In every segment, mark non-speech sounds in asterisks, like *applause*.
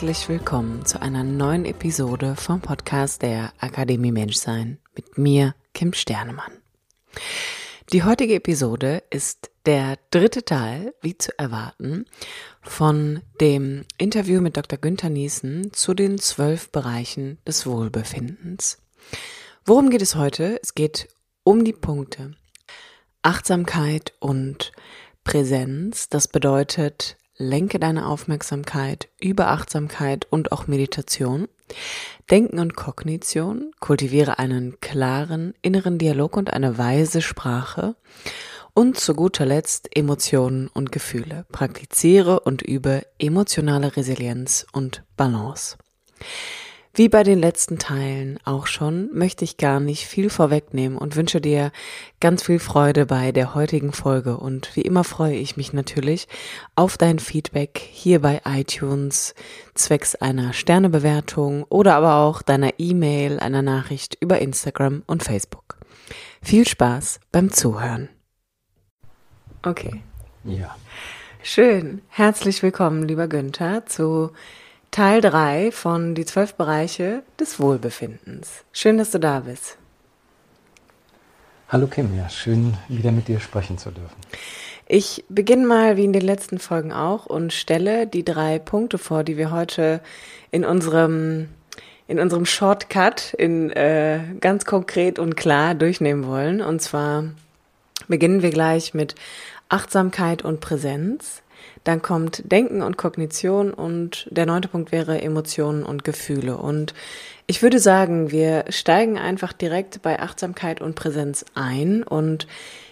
Herzlich willkommen zu einer neuen Episode vom Podcast der Akademie Menschsein mit mir, Kim Sternemann. Die heutige Episode ist der dritte Teil, wie zu erwarten, von dem Interview mit Dr. Günther Niesen zu den zwölf Bereichen des Wohlbefindens. Worum geht es heute? Es geht um die Punkte Achtsamkeit und Präsenz. Das bedeutet lenke deine Aufmerksamkeit über Achtsamkeit und auch Meditation. Denken und Kognition, kultiviere einen klaren inneren Dialog und eine weise Sprache. Und zu guter Letzt Emotionen und Gefühle. Praktiziere und übe emotionale Resilienz und Balance. Wie bei den letzten Teilen auch schon, möchte ich gar nicht viel vorwegnehmen und wünsche dir ganz viel Freude bei der heutigen Folge. Und wie immer freue ich mich natürlich auf dein Feedback hier bei iTunes zwecks einer Sternebewertung oder aber auch deiner E-Mail, einer Nachricht über Instagram und Facebook. Viel Spaß beim Zuhören. Okay. Ja. Schön. Herzlich willkommen, lieber Günther, zu Teil 3 von Die zwölf Bereiche des Wohlbefindens. Schön, dass du da bist. Hallo Kim, ja, schön wieder mit dir sprechen zu dürfen. Ich beginne mal wie in den letzten Folgen auch und stelle die drei Punkte vor, die wir heute in unserem in unserem Shortcut in äh, ganz konkret und klar durchnehmen wollen. Und zwar beginnen wir gleich mit Achtsamkeit und Präsenz. Dann kommt Denken und Kognition und der neunte Punkt wäre Emotionen und Gefühle. Und ich würde sagen, wir steigen einfach direkt bei Achtsamkeit und Präsenz ein. Und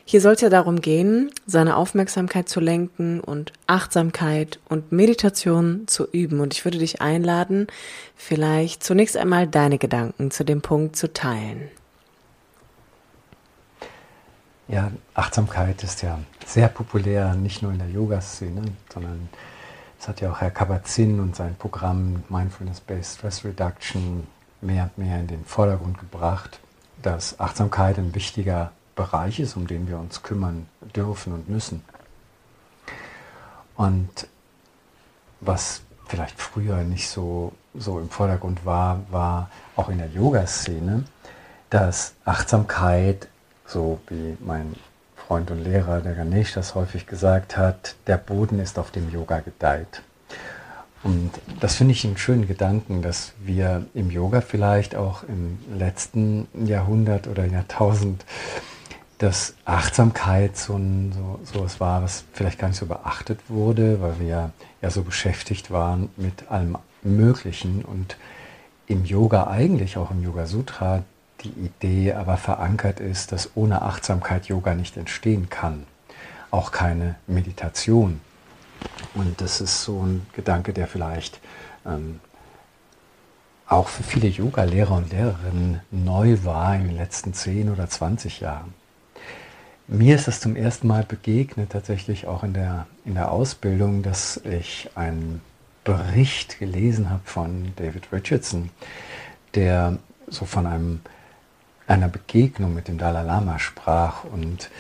hier soll es ja darum gehen, seine Aufmerksamkeit zu lenken und Achtsamkeit und Meditation zu üben. Und ich würde dich einladen, vielleicht zunächst einmal deine Gedanken zu dem Punkt zu teilen. Ja, Achtsamkeit ist ja sehr populär, nicht nur in der Yoga-Szene, sondern es hat ja auch Herr Kabat-Zinn und sein Programm Mindfulness-Based Stress Reduction mehr und mehr in den Vordergrund gebracht, dass Achtsamkeit ein wichtiger Bereich ist, um den wir uns kümmern dürfen und müssen. Und was vielleicht früher nicht so, so im Vordergrund war, war auch in der Yoga-Szene, dass Achtsamkeit so wie mein Freund und Lehrer, der Ganesh, das häufig gesagt hat, der Boden ist auf dem Yoga gedeiht. Und das finde ich einen schönen Gedanken, dass wir im Yoga vielleicht auch im letzten Jahrhundert oder Jahrtausend, dass Achtsamkeit so, ein, so, so was war, was vielleicht gar nicht so beachtet wurde, weil wir ja so beschäftigt waren mit allem Möglichen und im Yoga eigentlich, auch im Yoga Sutra, die Idee aber verankert ist, dass ohne Achtsamkeit Yoga nicht entstehen kann. Auch keine Meditation. Und das ist so ein Gedanke, der vielleicht ähm, auch für viele Yoga-Lehrer und Lehrerinnen neu war in den letzten 10 oder 20 Jahren. Mir ist das zum ersten Mal begegnet, tatsächlich auch in der, in der Ausbildung, dass ich einen Bericht gelesen habe von David Richardson, der so von einem einer Begegnung mit dem Dalai Lama sprach und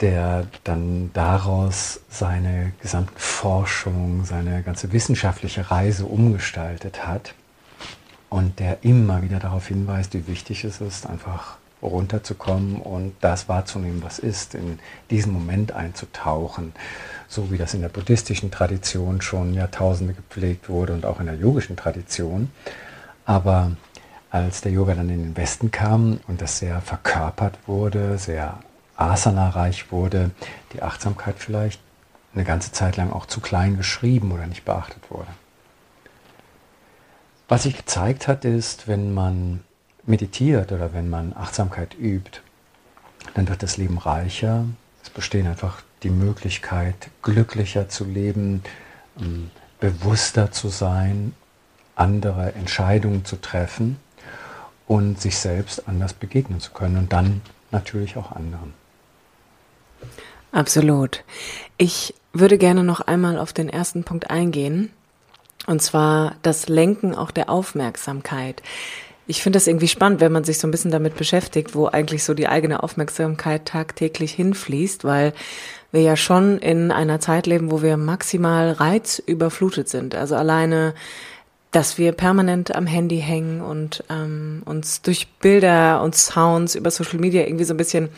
der dann daraus seine gesamte Forschung, seine ganze wissenschaftliche Reise umgestaltet hat und der immer wieder darauf hinweist, wie wichtig es ist, einfach runterzukommen und das wahrzunehmen, was ist, in diesen Moment einzutauchen, so wie das in der buddhistischen Tradition schon Jahrtausende gepflegt wurde und auch in der yogischen Tradition. Aber als der Yoga dann in den Westen kam und das sehr verkörpert wurde, sehr asana-reich wurde, die Achtsamkeit vielleicht eine ganze Zeit lang auch zu klein geschrieben oder nicht beachtet wurde. Was sich gezeigt hat, ist, wenn man meditiert oder wenn man Achtsamkeit übt, dann wird das Leben reicher. Es besteht einfach die Möglichkeit, glücklicher zu leben, ähm, bewusster zu sein, andere Entscheidungen zu treffen und sich selbst anders begegnen zu können und dann natürlich auch anderen. Absolut. Ich würde gerne noch einmal auf den ersten Punkt eingehen, und zwar das Lenken auch der Aufmerksamkeit. Ich finde das irgendwie spannend, wenn man sich so ein bisschen damit beschäftigt, wo eigentlich so die eigene Aufmerksamkeit tagtäglich hinfließt, weil wir ja schon in einer Zeit leben, wo wir maximal reizüberflutet sind. Also alleine, dass wir permanent am Handy hängen und ähm, uns durch Bilder und Sounds über Social Media irgendwie so ein bisschen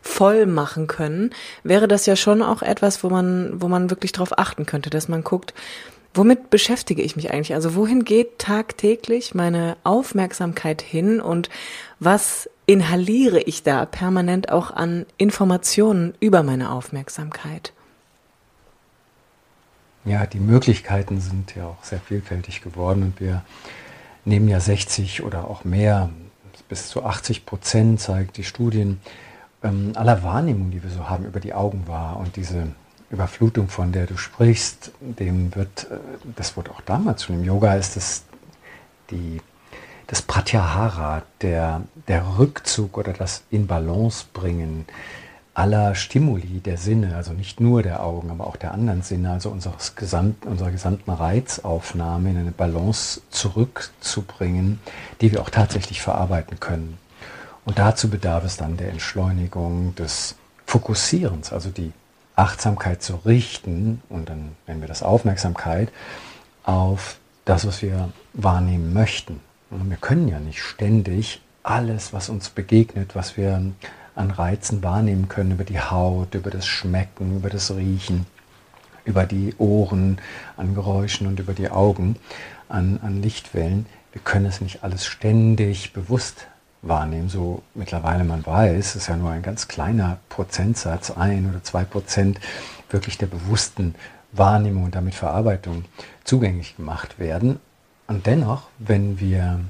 voll machen können, wäre das ja schon auch etwas, wo man, wo man wirklich darauf achten könnte, dass man guckt, womit beschäftige ich mich eigentlich? Also wohin geht tagtäglich meine Aufmerksamkeit hin und was inhaliere ich da permanent auch an Informationen über meine Aufmerksamkeit? Ja, die Möglichkeiten sind ja auch sehr vielfältig geworden und wir nehmen ja 60 oder auch mehr, bis zu 80 Prozent, zeigt die Studien, ähm, aller Wahrnehmung, die wir so haben, über die Augen wahr. Und diese Überflutung, von der du sprichst, dem wird, äh, das wurde auch damals schon im Yoga, ist das die, das Pratyahara, der, der Rückzug oder das in Balance bringen aller Stimuli der Sinne, also nicht nur der Augen, aber auch der anderen Sinne, also unseres Gesamt, unserer gesamten Reizaufnahme in eine Balance zurückzubringen, die wir auch tatsächlich verarbeiten können. Und dazu bedarf es dann der Entschleunigung des Fokussierens, also die Achtsamkeit zu richten, und dann nennen wir das Aufmerksamkeit, auf das, was wir wahrnehmen möchten. Und wir können ja nicht ständig alles, was uns begegnet, was wir an Reizen wahrnehmen können, über die Haut, über das Schmecken, über das Riechen, über die Ohren, an Geräuschen und über die Augen, an, an Lichtwellen. Wir können es nicht alles ständig bewusst wahrnehmen. So mittlerweile man weiß, ist ja nur ein ganz kleiner Prozentsatz, ein oder zwei Prozent wirklich der bewussten Wahrnehmung und damit Verarbeitung zugänglich gemacht werden. Und dennoch, wenn wir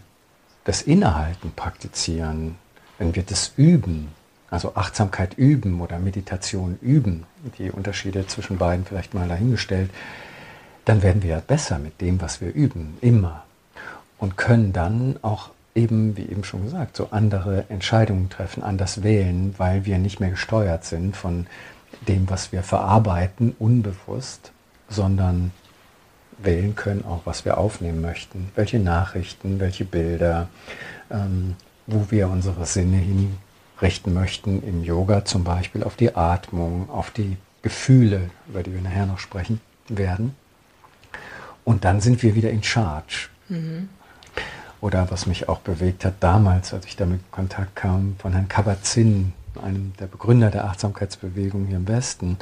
das Innehalten praktizieren, wenn wir das üben, also Achtsamkeit üben oder Meditation üben, die Unterschiede zwischen beiden vielleicht mal dahingestellt, dann werden wir ja besser mit dem, was wir üben, immer. Und können dann auch eben, wie eben schon gesagt, so andere Entscheidungen treffen, anders wählen, weil wir nicht mehr gesteuert sind von dem, was wir verarbeiten, unbewusst, sondern wählen können auch, was wir aufnehmen möchten, welche Nachrichten, welche Bilder, ähm, wo wir unsere Sinne hinrichten möchten, im Yoga zum Beispiel auf die Atmung, auf die Gefühle, über die wir nachher noch sprechen werden. Und dann sind wir wieder in Charge. Mhm. Oder was mich auch bewegt hat damals, als ich damit in Kontakt kam, von Herrn Kabat-Zinn, einem der Begründer der Achtsamkeitsbewegung hier im Westen,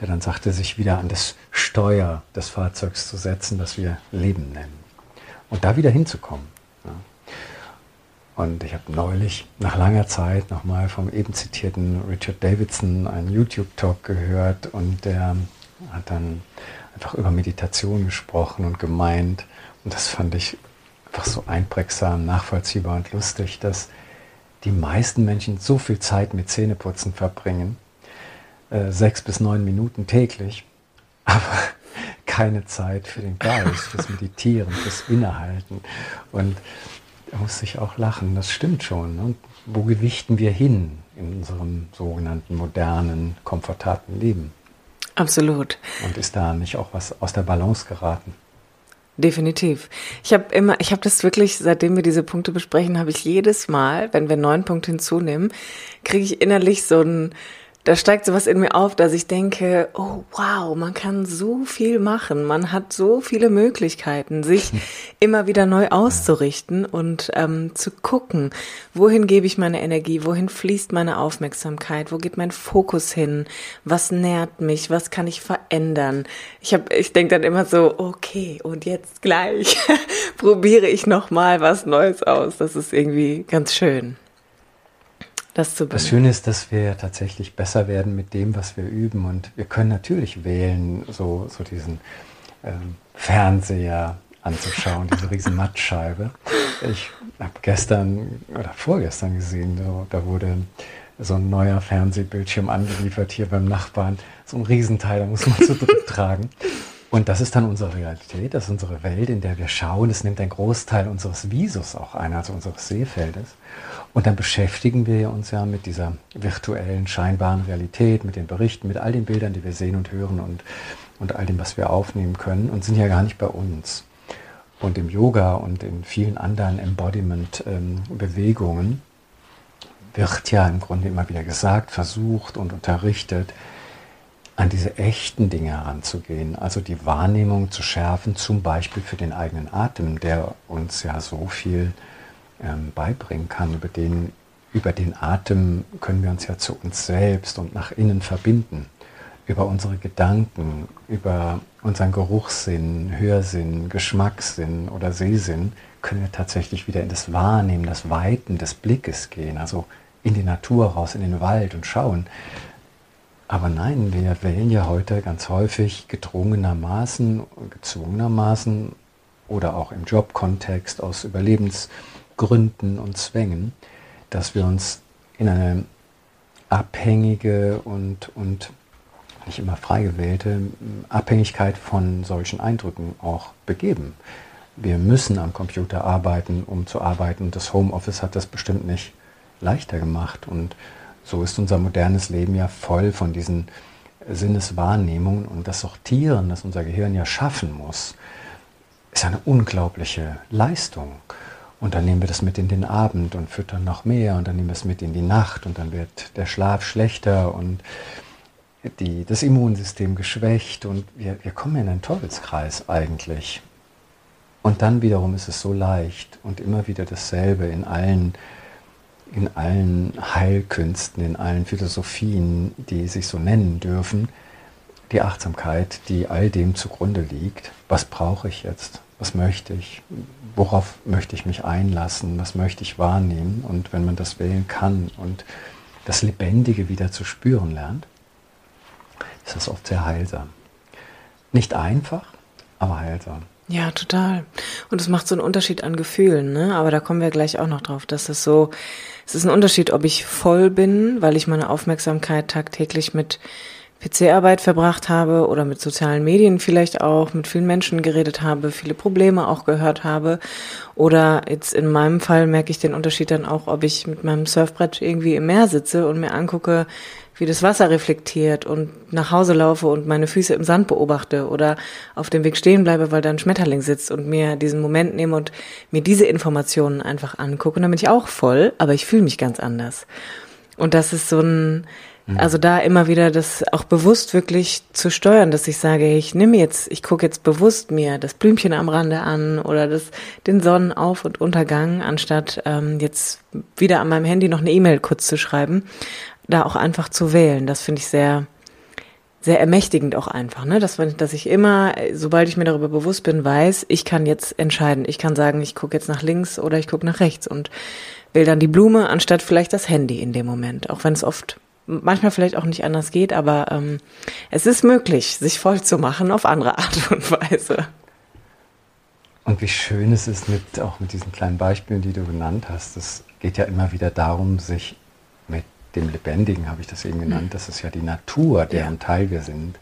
der dann sagte, sich wieder an das Steuer des Fahrzeugs zu setzen, das wir Leben nennen. Und da wieder hinzukommen. Und ich habe neulich nach langer Zeit nochmal vom eben zitierten Richard Davidson einen YouTube-Talk gehört und der hat dann einfach über Meditation gesprochen und gemeint, und das fand ich einfach so einprägsam, nachvollziehbar und lustig, dass die meisten Menschen so viel Zeit mit Zähneputzen verbringen, äh, sechs bis neun Minuten täglich, *laughs* aber keine Zeit für den Geist, fürs Meditieren, fürs Innehalten. Und da muss ich auch lachen, das stimmt schon. Ne? Wo gewichten wir hin in unserem sogenannten modernen, komfortablen Leben? Absolut. Und ist da nicht auch was aus der Balance geraten? Definitiv. Ich habe immer, ich habe das wirklich, seitdem wir diese Punkte besprechen, habe ich jedes Mal, wenn wir einen neuen Punkt hinzunehmen, kriege ich innerlich so ein da steigt sowas in mir auf, dass ich denke, oh wow, man kann so viel machen, man hat so viele Möglichkeiten, sich *laughs* immer wieder neu auszurichten und ähm, zu gucken, wohin gebe ich meine Energie, wohin fließt meine Aufmerksamkeit, wo geht mein Fokus hin, was nährt mich, was kann ich verändern. Ich habe, ich denke dann immer so, okay, und jetzt gleich *laughs* probiere ich noch mal was Neues aus. Das ist irgendwie ganz schön das zu Das Schöne ist, dass wir tatsächlich besser werden mit dem, was wir üben. Und wir können natürlich wählen, so, so diesen ähm, Fernseher anzuschauen, diese *laughs* riesen Mattscheibe. Ich habe gestern oder vorgestern gesehen, so, da wurde so ein neuer Fernsehbildschirm angeliefert hier beim Nachbarn. So ein Riesenteil, da muss man zu dritt *laughs* tragen. Und das ist dann unsere Realität, das ist unsere Welt, in der wir schauen. Es nimmt einen Großteil unseres Visus auch ein, also unseres Sehfeldes. Und dann beschäftigen wir uns ja mit dieser virtuellen, scheinbaren Realität, mit den Berichten, mit all den Bildern, die wir sehen und hören und, und all dem, was wir aufnehmen können und sind ja gar nicht bei uns. Und im Yoga und in vielen anderen Embodiment-Bewegungen ähm, wird ja im Grunde immer wieder gesagt, versucht und unterrichtet, an diese echten Dinge heranzugehen, also die Wahrnehmung zu schärfen, zum Beispiel für den eigenen Atem, der uns ja so viel ähm, beibringen kann. Über den, über den Atem können wir uns ja zu uns selbst und nach innen verbinden. Über unsere Gedanken, über unseren Geruchssinn, Hörsinn, Geschmackssinn oder Sehsinn können wir tatsächlich wieder in das Wahrnehmen, das Weiten des Blickes gehen, also in die Natur raus, in den Wald und schauen. Aber nein, wir wählen ja heute ganz häufig gedrungenermaßen, gezwungenermaßen oder auch im Jobkontext aus Überlebensgründen und Zwängen, dass wir uns in eine abhängige und, und nicht immer frei gewählte Abhängigkeit von solchen Eindrücken auch begeben. Wir müssen am Computer arbeiten, um zu arbeiten. Das Homeoffice hat das bestimmt nicht leichter gemacht. Und so ist unser modernes Leben ja voll von diesen Sinneswahrnehmungen und das Sortieren, das unser Gehirn ja schaffen muss, ist eine unglaubliche Leistung. Und dann nehmen wir das mit in den Abend und füttern noch mehr und dann nehmen wir es mit in die Nacht und dann wird der Schlaf schlechter und die, das Immunsystem geschwächt und wir, wir kommen in einen Teufelskreis eigentlich. Und dann wiederum ist es so leicht und immer wieder dasselbe in allen in allen Heilkünsten, in allen Philosophien, die sich so nennen dürfen, die Achtsamkeit, die all dem zugrunde liegt. Was brauche ich jetzt? Was möchte ich? Worauf möchte ich mich einlassen? Was möchte ich wahrnehmen? Und wenn man das wählen kann und das Lebendige wieder zu spüren lernt, ist das oft sehr heilsam. Nicht einfach, aber heilsam. Ja, total. Und es macht so einen Unterschied an Gefühlen, ne? Aber da kommen wir gleich auch noch drauf, dass es so, es ist ein Unterschied, ob ich voll bin, weil ich meine Aufmerksamkeit tagtäglich mit PC-Arbeit verbracht habe oder mit sozialen Medien vielleicht auch, mit vielen Menschen geredet habe, viele Probleme auch gehört habe. Oder jetzt in meinem Fall merke ich den Unterschied dann auch, ob ich mit meinem Surfbrett irgendwie im Meer sitze und mir angucke, wie das Wasser reflektiert und nach Hause laufe und meine Füße im Sand beobachte oder auf dem Weg stehen bleibe, weil da ein Schmetterling sitzt und mir diesen Moment nehme und mir diese Informationen einfach angucke. Und dann bin ich auch voll, aber ich fühle mich ganz anders. Und das ist so ein, mhm. also da immer wieder das auch bewusst wirklich zu steuern, dass ich sage, ich nehme jetzt, ich gucke jetzt bewusst mir das Blümchen am Rande an oder das, den Sonnenauf- und Untergang, anstatt ähm, jetzt wieder an meinem Handy noch eine E-Mail kurz zu schreiben da auch einfach zu wählen. Das finde ich sehr, sehr ermächtigend auch einfach, ne? Dass, dass ich immer, sobald ich mir darüber bewusst bin, weiß, ich kann jetzt entscheiden. Ich kann sagen, ich gucke jetzt nach links oder ich gucke nach rechts und wähle dann die Blume anstatt vielleicht das Handy in dem Moment. Auch wenn es oft manchmal vielleicht auch nicht anders geht, aber ähm, es ist möglich, sich voll zu machen auf andere Art und Weise. Und wie schön es ist mit auch mit diesen kleinen Beispielen, die du genannt hast. Es geht ja immer wieder darum, sich dem Lebendigen, habe ich das eben genannt, mhm. das ist ja die Natur, deren ja. Teil wir sind,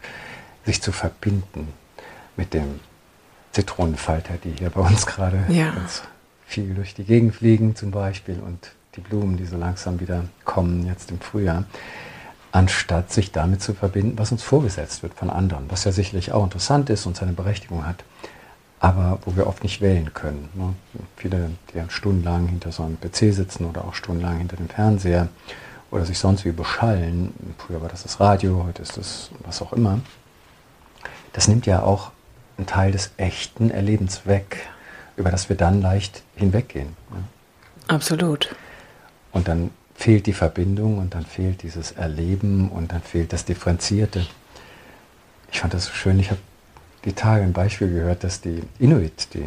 sich zu verbinden mit dem Zitronenfalter, die hier bei uns gerade ja. ganz viel durch die Gegend fliegen zum Beispiel und die Blumen, die so langsam wieder kommen jetzt im Frühjahr, anstatt sich damit zu verbinden, was uns vorgesetzt wird von anderen, was ja sicherlich auch interessant ist und seine Berechtigung hat, aber wo wir oft nicht wählen können. Ne? Viele, die stundenlang hinter so einem PC sitzen oder auch stundenlang hinter dem Fernseher, oder sich sonst wie beschallen, früher war das das Radio, heute ist das was auch immer, das nimmt ja auch einen Teil des echten Erlebens weg, über das wir dann leicht hinweggehen. Ja. Absolut. Und dann fehlt die Verbindung und dann fehlt dieses Erleben und dann fehlt das Differenzierte. Ich fand das so schön, ich habe die Tage ein Beispiel gehört, dass die Inuit, die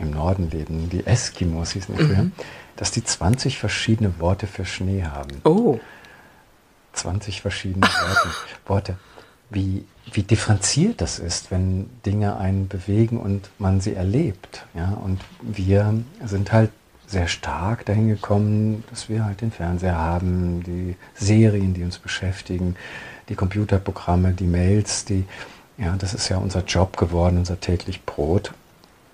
im Norden leben, die Eskimos hießen die früher, mhm dass die 20 verschiedene Worte für Schnee haben. Oh. 20 verschiedene *laughs* Worte. Worte. Wie, wie differenziert das ist, wenn Dinge einen bewegen und man sie erlebt. Ja? Und wir sind halt sehr stark dahin gekommen, dass wir halt den Fernseher haben, die Serien, die uns beschäftigen, die Computerprogramme, die Mails, die Ja, das ist ja unser Job geworden, unser täglich Brot.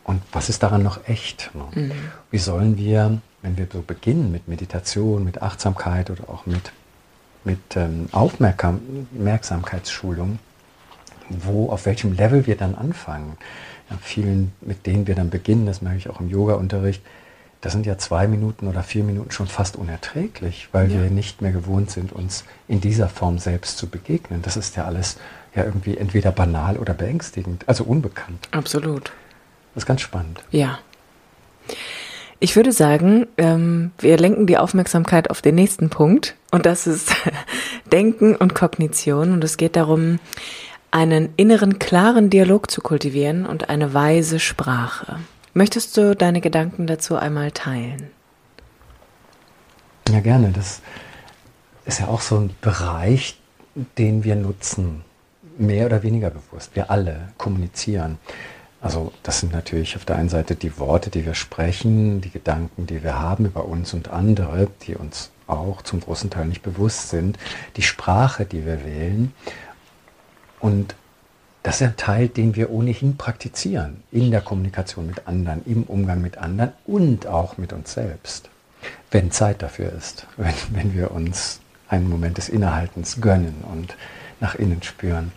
Und was ist daran noch echt? Ne? Mhm. Wie sollen wir, wenn wir so beginnen mit Meditation, mit Achtsamkeit oder auch mit, mit ähm, Aufmerksamkeitsschulung, wo, auf welchem Level wir dann anfangen? Ja, vielen, mit denen wir dann beginnen, das merke ich auch im Yoga-Unterricht, da sind ja zwei Minuten oder vier Minuten schon fast unerträglich, weil ja. wir nicht mehr gewohnt sind, uns in dieser Form selbst zu begegnen. Das ist ja alles ja irgendwie entweder banal oder beängstigend, also unbekannt. Absolut. Das ist ganz spannend. Ja. Ich würde sagen, ähm, wir lenken die Aufmerksamkeit auf den nächsten Punkt und das ist *laughs* Denken und Kognition und es geht darum, einen inneren klaren Dialog zu kultivieren und eine weise Sprache. Möchtest du deine Gedanken dazu einmal teilen? Ja, gerne. Das ist ja auch so ein Bereich, den wir nutzen, mehr oder weniger bewusst. Wir alle kommunizieren. Also das sind natürlich auf der einen Seite die Worte, die wir sprechen, die Gedanken, die wir haben über uns und andere, die uns auch zum großen Teil nicht bewusst sind, die Sprache, die wir wählen. Und das ist ein Teil, den wir ohnehin praktizieren in der Kommunikation mit anderen, im Umgang mit anderen und auch mit uns selbst, wenn Zeit dafür ist, *laughs* wenn, wenn wir uns einen Moment des Innehaltens gönnen und nach innen spüren.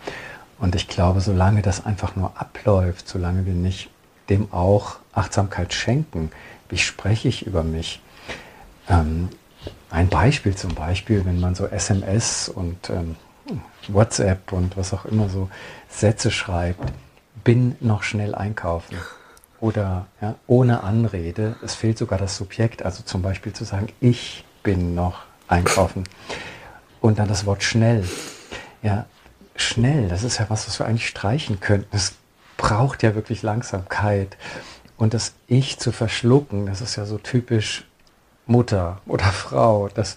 Und ich glaube, solange das einfach nur abläuft, solange wir nicht dem auch Achtsamkeit schenken, wie spreche ich über mich? Ähm, ein Beispiel zum Beispiel, wenn man so SMS und ähm, WhatsApp und was auch immer so Sätze schreibt, bin noch schnell einkaufen. Oder ja, ohne Anrede, es fehlt sogar das Subjekt, also zum Beispiel zu sagen, ich bin noch einkaufen. Und dann das Wort schnell. Ja, schnell, das ist ja was, was wir eigentlich streichen könnten. Es braucht ja wirklich Langsamkeit. Und das Ich zu verschlucken, das ist ja so typisch Mutter oder *laughs* Frau. Das,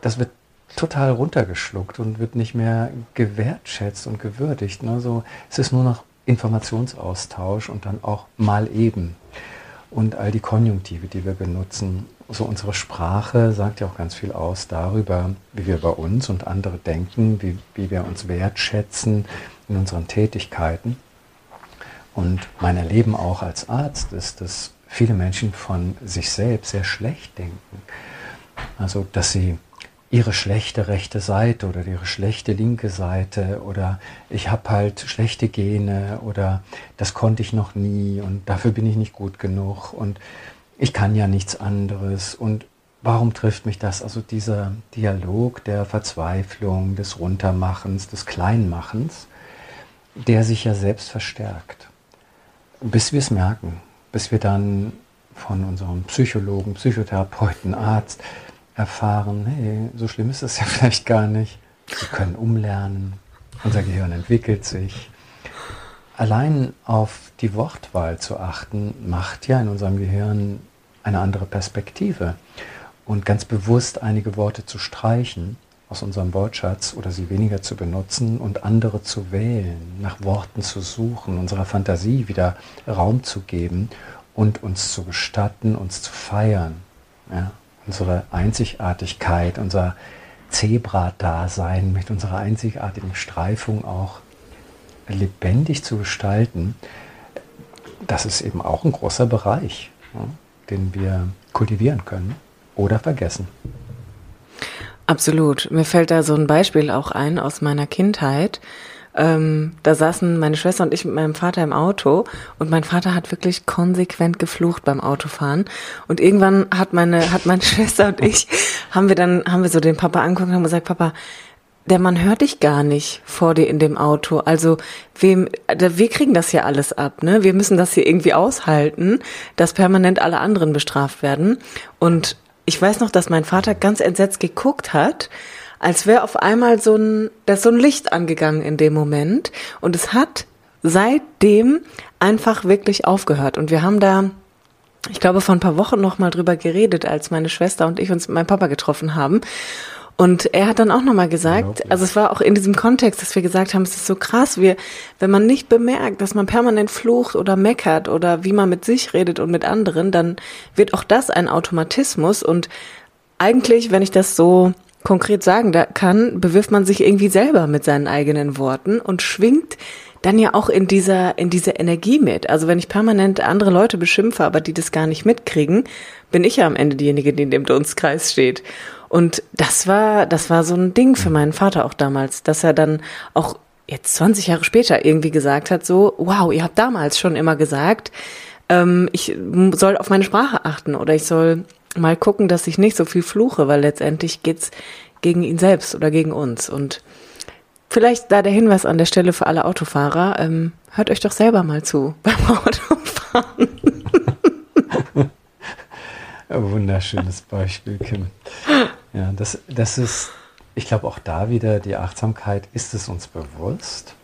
das wird total runtergeschluckt und wird nicht mehr gewertschätzt und gewürdigt. Ne? So, es ist nur noch Informationsaustausch und dann auch mal eben. Und all die Konjunktive, die wir benutzen, so unsere Sprache sagt ja auch ganz viel aus darüber, wie wir bei uns und andere denken, wie, wie wir uns wertschätzen in unseren Tätigkeiten. Und mein Erleben auch als Arzt ist, dass viele Menschen von sich selbst sehr schlecht denken. Also, dass sie ihre schlechte rechte Seite oder ihre schlechte linke Seite oder ich habe halt schlechte Gene oder das konnte ich noch nie und dafür bin ich nicht gut genug und ich kann ja nichts anderes und warum trifft mich das? Also dieser Dialog der Verzweiflung, des Runtermachens, des Kleinmachens, der sich ja selbst verstärkt, bis wir es merken, bis wir dann von unserem Psychologen, Psychotherapeuten, Arzt, erfahren, hey, so schlimm ist das ja *laughs* vielleicht gar nicht. Wir können umlernen, unser Gehirn entwickelt sich. Allein auf die Wortwahl zu achten, macht ja in unserem Gehirn eine andere Perspektive. Und ganz bewusst einige Worte zu streichen aus unserem Wortschatz oder sie weniger zu benutzen und andere zu wählen, nach Worten zu suchen, unserer Fantasie wieder Raum zu geben und uns zu gestatten, uns zu feiern. Ja? Unsere Einzigartigkeit, unser Zebra-Dasein mit unserer einzigartigen Streifung auch lebendig zu gestalten, das ist eben auch ein großer Bereich, den wir kultivieren können oder vergessen. Absolut. Mir fällt da so ein Beispiel auch ein aus meiner Kindheit. Ähm, da saßen meine Schwester und ich mit meinem Vater im Auto und mein Vater hat wirklich konsequent geflucht beim Autofahren. Und irgendwann hat meine, hat meine *laughs* Schwester und ich, haben wir dann, haben wir so den Papa angeguckt und haben gesagt, Papa, der Mann hört dich gar nicht vor dir in dem Auto. Also wem, wir kriegen das ja alles ab, ne? Wir müssen das hier irgendwie aushalten, dass permanent alle anderen bestraft werden. Und ich weiß noch, dass mein Vater ganz entsetzt geguckt hat als wäre auf einmal so ein, da ist so ein Licht angegangen in dem Moment. Und es hat seitdem einfach wirklich aufgehört. Und wir haben da, ich glaube, vor ein paar Wochen noch mal drüber geredet, als meine Schwester und ich uns mit meinem Papa getroffen haben. Und er hat dann auch nochmal gesagt, also es war auch in diesem Kontext, dass wir gesagt haben, es ist so krass, wir, wenn man nicht bemerkt, dass man permanent flucht oder meckert oder wie man mit sich redet und mit anderen, dann wird auch das ein Automatismus und eigentlich, wenn ich das so konkret sagen kann, bewirft man sich irgendwie selber mit seinen eigenen Worten und schwingt dann ja auch in dieser, in dieser Energie mit. Also wenn ich permanent andere Leute beschimpfe, aber die das gar nicht mitkriegen, bin ich ja am Ende diejenige, die in dem Dunstkreis steht. Und das war, das war so ein Ding für meinen Vater auch damals, dass er dann auch jetzt 20 Jahre später irgendwie gesagt hat, so, wow, ihr habt damals schon immer gesagt, ähm, ich soll auf meine Sprache achten oder ich soll mal gucken, dass ich nicht so viel fluche, weil letztendlich geht's gegen ihn selbst oder gegen uns. Und vielleicht da der Hinweis an der Stelle für alle Autofahrer, ähm, hört euch doch selber mal zu *laughs* beim Autofahren. *laughs* Wunderschönes Beispiel, Kim. Ja, das, das ist, ich glaube auch da wieder die Achtsamkeit, ist es uns bewusst?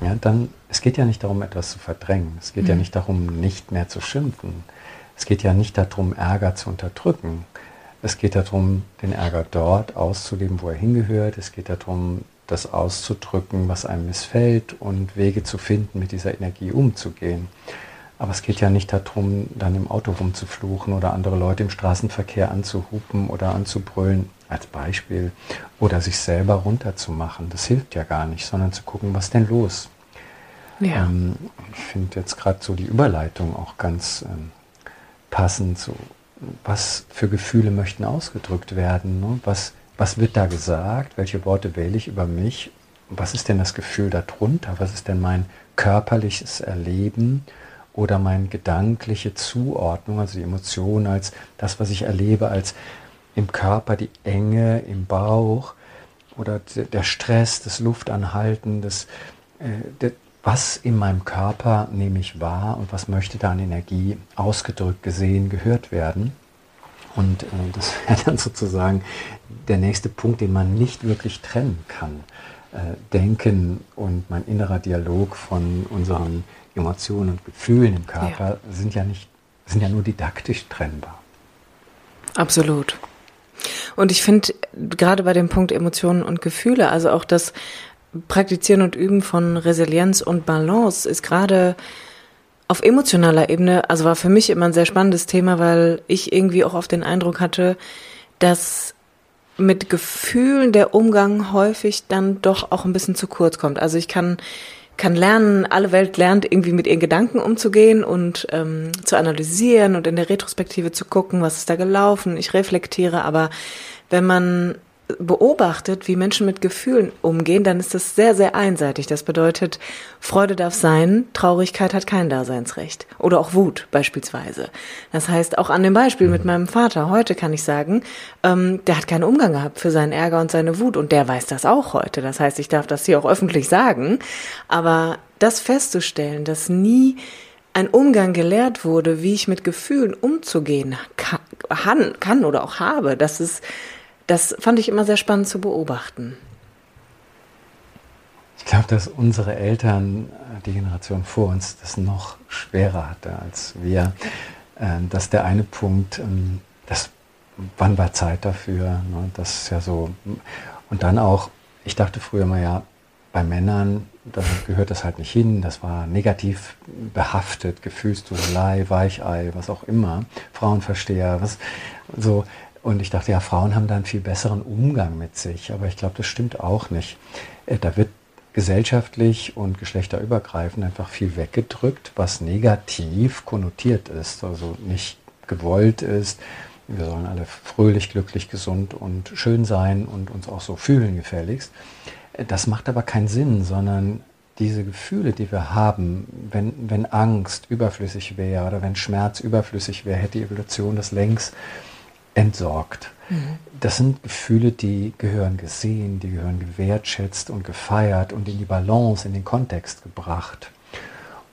Ja, dann, es geht ja nicht darum, etwas zu verdrängen. Es geht mhm. ja nicht darum, nicht mehr zu schimpfen. Es geht ja nicht darum, Ärger zu unterdrücken. Es geht darum, den Ärger dort auszuleben, wo er hingehört. Es geht darum, das auszudrücken, was einem missfällt und Wege zu finden, mit dieser Energie umzugehen. Aber es geht ja nicht darum, dann im Auto rumzufluchen oder andere Leute im Straßenverkehr anzuhupen oder anzubrüllen, als Beispiel, oder sich selber runterzumachen. Das hilft ja gar nicht, sondern zu gucken, was denn los. Ja. Ähm, ich finde jetzt gerade so die Überleitung auch ganz ähm, passend. So, was für Gefühle möchten ausgedrückt werden? Ne? Was, was wird da gesagt? Welche Worte wähle ich über mich? Was ist denn das Gefühl darunter? Was ist denn mein körperliches Erleben? oder meine gedankliche Zuordnung, also die Emotion als das, was ich erlebe, als im Körper die Enge im Bauch oder der Stress, das Luftanhalten, das, äh, was in meinem Körper nehme ich wahr und was möchte da an Energie ausgedrückt, gesehen, gehört werden. Und äh, das *laughs* wäre dann sozusagen der nächste Punkt, den man nicht wirklich trennen kann. Äh, Denken und mein innerer Dialog von unseren Emotionen und Gefühlen im Körper ja. sind ja nicht, sind ja nur didaktisch trennbar. Absolut. Und ich finde, gerade bei dem Punkt Emotionen und Gefühle, also auch das Praktizieren und Üben von Resilienz und Balance ist gerade auf emotionaler Ebene, also war für mich immer ein sehr spannendes Thema, weil ich irgendwie auch oft den Eindruck hatte, dass mit Gefühlen der Umgang häufig dann doch auch ein bisschen zu kurz kommt. Also ich kann kann lernen, alle Welt lernt irgendwie mit ihren Gedanken umzugehen und ähm, zu analysieren und in der Retrospektive zu gucken, was ist da gelaufen. Ich reflektiere, aber wenn man beobachtet, wie Menschen mit Gefühlen umgehen, dann ist das sehr, sehr einseitig. Das bedeutet, Freude darf sein, Traurigkeit hat kein Daseinsrecht. Oder auch Wut beispielsweise. Das heißt, auch an dem Beispiel mit meinem Vater heute kann ich sagen, ähm, der hat keinen Umgang gehabt für seinen Ärger und seine Wut und der weiß das auch heute. Das heißt, ich darf das hier auch öffentlich sagen. Aber das festzustellen, dass nie ein Umgang gelehrt wurde, wie ich mit Gefühlen umzugehen kann, kann oder auch habe, das ist das fand ich immer sehr spannend zu beobachten. Ich glaube, dass unsere Eltern, äh, die Generation vor uns, das noch schwerer hatte als wir. Ähm, dass der eine Punkt, ähm, das, wann war Zeit dafür? Ne? Das ist ja so. Und dann auch, ich dachte früher mal, ja, bei Männern, da gehört das halt nicht hin, das war negativ behaftet, Gefühlsduselei, Weichei, was auch immer, Frauenversteher, was so. Und ich dachte, ja, Frauen haben da einen viel besseren Umgang mit sich. Aber ich glaube, das stimmt auch nicht. Äh, da wird gesellschaftlich und geschlechterübergreifend einfach viel weggedrückt, was negativ konnotiert ist, also nicht gewollt ist. Wir sollen alle fröhlich, glücklich, gesund und schön sein und uns auch so fühlen gefälligst. Äh, das macht aber keinen Sinn, sondern diese Gefühle, die wir haben, wenn, wenn Angst überflüssig wäre oder wenn Schmerz überflüssig wäre, hätte die Evolution das längst entsorgt. Mhm. Das sind Gefühle, die gehören gesehen, die gehören gewertschätzt und gefeiert und in die Balance, in den Kontext gebracht.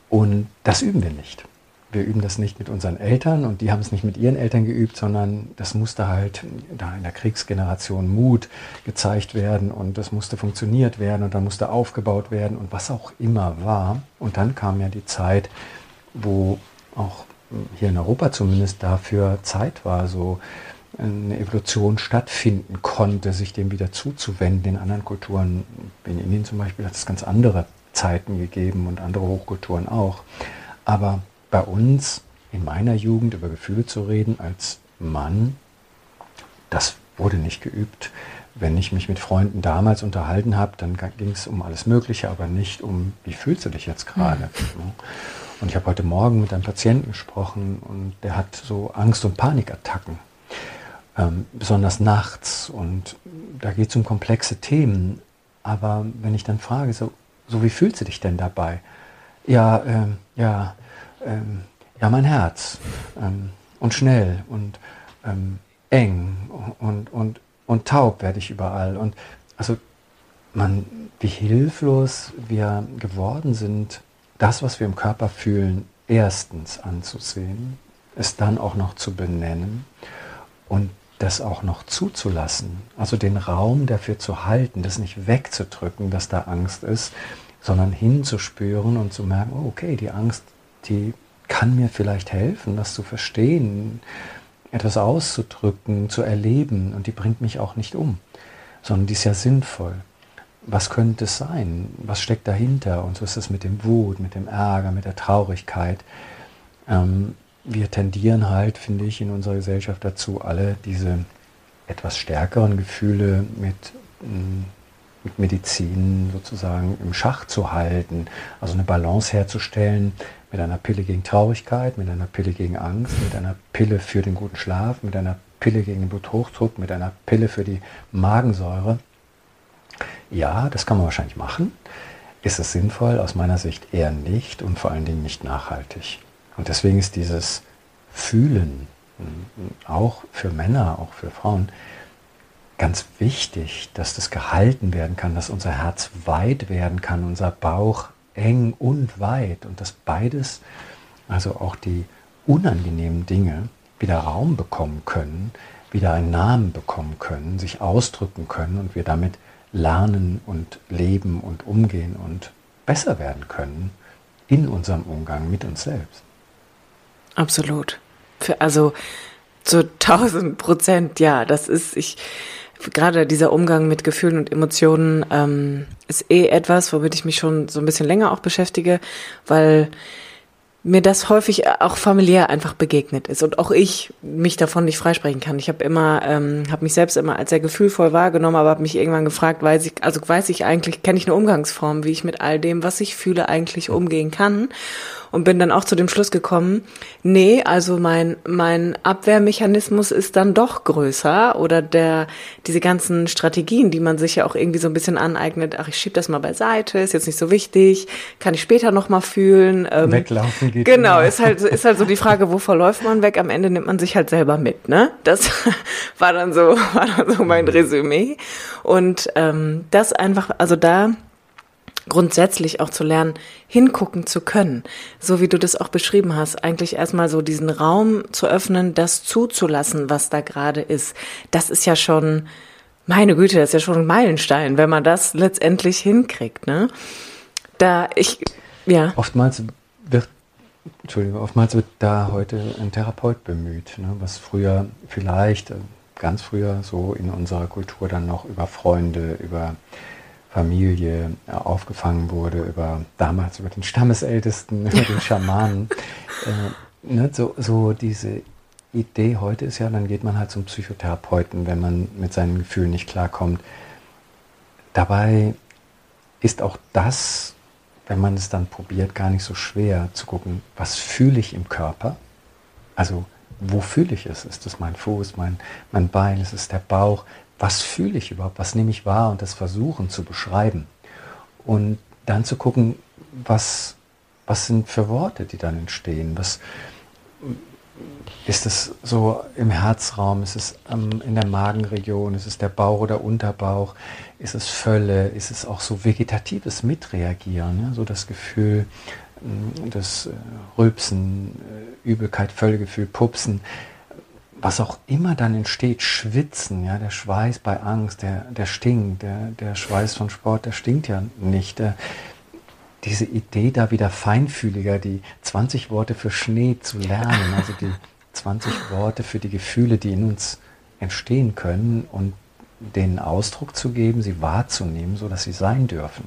Und das üben wir nicht. Wir üben das nicht mit unseren Eltern und die haben es nicht mit ihren Eltern geübt, sondern das musste halt da in der Kriegsgeneration Mut gezeigt werden und das musste funktioniert werden und dann musste aufgebaut werden und was auch immer war. Und dann kam ja die Zeit, wo auch hier in Europa zumindest dafür Zeit war, so eine Evolution stattfinden konnte, sich dem wieder zuzuwenden. In anderen Kulturen, in Indien zum Beispiel, hat es ganz andere Zeiten gegeben und andere Hochkulturen auch. Aber bei uns, in meiner Jugend, über Gefühle zu reden als Mann, das wurde nicht geübt. wenn ich mich mit Freunden damals unterhalten habe, dann ging es um alles Mögliche, aber nicht um, wie fühlst du dich jetzt gerade? Mhm. Und ich habe heute Morgen mit einem Patienten gesprochen und der hat so Angst- und Panikattacken, ähm, besonders nachts. Und da geht es um komplexe Themen. Aber wenn ich dann frage, so, so wie fühlst du dich denn dabei? Ja, ähm, ja, ähm, ja, mein Herz. Ähm, und schnell und ähm, eng und, und, und taub werde ich überall. Und also man, wie hilflos wir geworden sind, das, was wir im Körper fühlen, erstens anzusehen, es dann auch noch zu benennen und das auch noch zuzulassen. Also den Raum dafür zu halten, das nicht wegzudrücken, dass da Angst ist, sondern hinzuspüren und zu merken, oh, okay, die Angst, die kann mir vielleicht helfen, das zu verstehen, etwas auszudrücken, zu erleben und die bringt mich auch nicht um, sondern die ist ja sinnvoll. Was könnte es sein? Was steckt dahinter? Und so ist es mit dem Wut, mit dem Ärger, mit der Traurigkeit. Ähm, wir tendieren halt, finde ich, in unserer Gesellschaft dazu, alle diese etwas stärkeren Gefühle mit, mm, mit Medizin sozusagen im Schach zu halten, also eine Balance herzustellen mit einer Pille gegen Traurigkeit, mit einer Pille gegen Angst, mit einer Pille für den guten Schlaf, mit einer Pille gegen den Bluthochdruck, mit einer Pille für die Magensäure. Ja, das kann man wahrscheinlich machen. Ist es sinnvoll? Aus meiner Sicht eher nicht und vor allen Dingen nicht nachhaltig. Und deswegen ist dieses Fühlen, auch für Männer, auch für Frauen, ganz wichtig, dass das gehalten werden kann, dass unser Herz weit werden kann, unser Bauch eng und weit und dass beides, also auch die unangenehmen Dinge, wieder Raum bekommen können, wieder einen Namen bekommen können, sich ausdrücken können und wir damit lernen und leben und umgehen und besser werden können in unserem Umgang mit uns selbst. Absolut. Für, also zu tausend Prozent, ja, das ist, ich, gerade dieser Umgang mit Gefühlen und Emotionen ähm, ist eh etwas, womit ich mich schon so ein bisschen länger auch beschäftige, weil mir das häufig auch familiär einfach begegnet ist und auch ich mich davon nicht freisprechen kann. Ich habe immer, ähm, habe mich selbst immer als sehr gefühlvoll wahrgenommen, aber habe mich irgendwann gefragt, weiß ich, also weiß ich eigentlich, kenne ich eine Umgangsform, wie ich mit all dem, was ich fühle, eigentlich umgehen kann und bin dann auch zu dem Schluss gekommen, nee, also mein, mein Abwehrmechanismus ist dann doch größer oder der, diese ganzen Strategien, die man sich ja auch irgendwie so ein bisschen aneignet, ach, ich schieb das mal beiseite, ist jetzt nicht so wichtig, kann ich später nochmal fühlen. Ähm, Weglaufen geht. Genau, ist halt, ist halt so die Frage, wovor läuft man weg? Am Ende nimmt man sich halt selber mit, ne? Das *laughs* war dann so, war dann so mein Resümee. Und ähm, das einfach, also da grundsätzlich auch zu lernen, hingucken zu können. So wie du das auch beschrieben hast, eigentlich erstmal so diesen Raum zu öffnen, das zuzulassen, was da gerade ist. Das ist ja schon, meine Güte, das ist ja schon ein Meilenstein, wenn man das letztendlich hinkriegt, ne? Da ich, ja. Oftmals wird Entschuldigung, oftmals wird da heute ein Therapeut bemüht, ne, was früher vielleicht, äh, ganz früher so in unserer Kultur dann noch über Freunde, über Familie äh, aufgefangen wurde, über damals über den Stammesältesten, *laughs* über den Schamanen. äh, ne, so, so diese Idee heute ist ja, dann geht man halt zum Psychotherapeuten, wenn man mit seinen Gefühlen nicht klarkommt. Dabei ist auch das, wenn man es dann probiert, gar nicht so schwer zu gucken, was fühle ich im Körper? Also wo fühle ich es? Ist es mein Fuß, mein, mein Bein, ist es der Bauch? was fühle ich überhaupt, was nehme ich wahr und das versuchen zu beschreiben. Und dann zu gucken, was, was sind für Worte, die dann entstehen. Was, ist es so im Herzraum? Ist es ähm, in der Magenregion? Ist es der Bauch oder Unterbauch? Ist es Völle? Ist es auch so vegetatives Mitreagieren? Ja? So das Gefühl, äh, das äh, Rülpsen, äh, Übelkeit, Völlegefühl, Pupsen was auch immer dann entsteht, Schwitzen, ja, der Schweiß bei Angst, der, der stinkt, der, der Schweiß von Sport, der stinkt ja nicht. Der, diese Idee da wieder feinfühliger, die 20 Worte für Schnee zu lernen, also die 20 Worte für die Gefühle, die in uns entstehen können und denen Ausdruck zu geben, sie wahrzunehmen, so dass sie sein dürfen,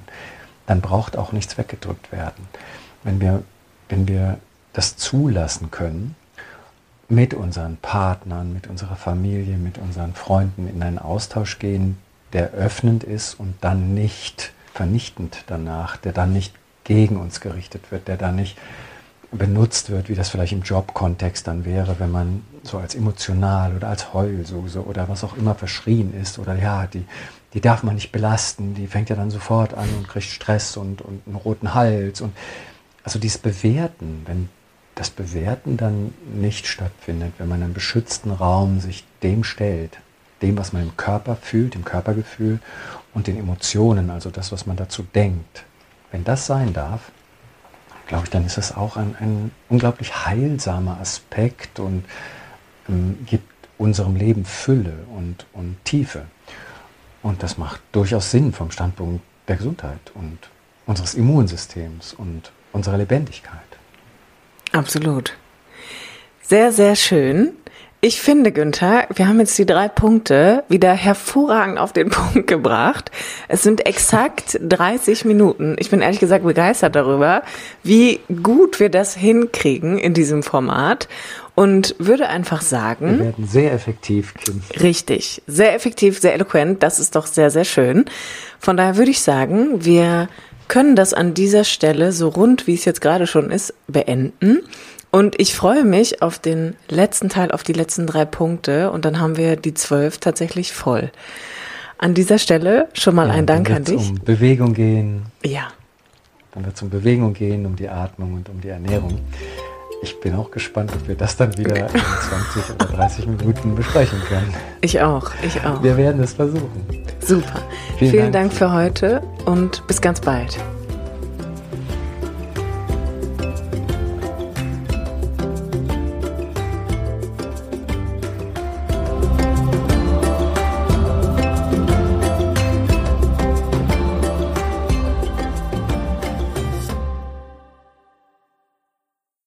dann braucht auch nichts weggedrückt werden. Wenn wir, wenn wir das zulassen können, mit unseren Partnern, mit unserer Familie, mit unseren Freunden in einen Austausch gehen, der öffnend ist und dann nicht vernichtend danach, der dann nicht gegen uns gerichtet wird, der dann nicht benutzt wird, wie das vielleicht im Jobkontext dann wäre, wenn man so als emotional oder als Heulsuse oder was auch immer verschrien ist oder ja, die, die darf man nicht belasten, die fängt ja dann sofort an und kriegt Stress und, und einen roten Hals und also dieses Bewerten, wenn das Bewerten dann nicht stattfindet, wenn man in einem beschützten Raum sich dem stellt, dem, was man im Körper fühlt, dem Körpergefühl und den Emotionen, also das, was man dazu denkt. Wenn das sein darf, glaube ich, dann ist das auch ein, ein unglaublich heilsamer Aspekt und ähm, gibt unserem Leben Fülle und, und Tiefe. Und das macht durchaus Sinn vom Standpunkt der Gesundheit und unseres Immunsystems und unserer Lebendigkeit. Absolut. Sehr, sehr schön. Ich finde, Günther, wir haben jetzt die drei Punkte wieder hervorragend auf den *laughs* Punkt gebracht. Es sind exakt 30 Minuten. Ich bin ehrlich gesagt begeistert darüber, wie gut wir das hinkriegen in diesem Format und würde einfach sagen. Wir werden sehr effektiv, Kim. Richtig. Sehr effektiv, sehr eloquent. Das ist doch sehr, sehr schön. Von daher würde ich sagen, wir können das an dieser Stelle so rund, wie es jetzt gerade schon ist, beenden. Und ich freue mich auf den letzten Teil, auf die letzten drei Punkte und dann haben wir die zwölf tatsächlich voll. An dieser Stelle schon mal ja, ein Dank an dich. um Bewegung gehen. Ja. Dann wird es um Bewegung gehen, um die Atmung und um die Ernährung. Ich bin auch gespannt, ob wir das dann wieder in 20 oder 30 Minuten besprechen können. Ich auch, ich auch. Wir werden es versuchen. Super. Vielen, Vielen Dank. Dank für heute und bis ganz bald.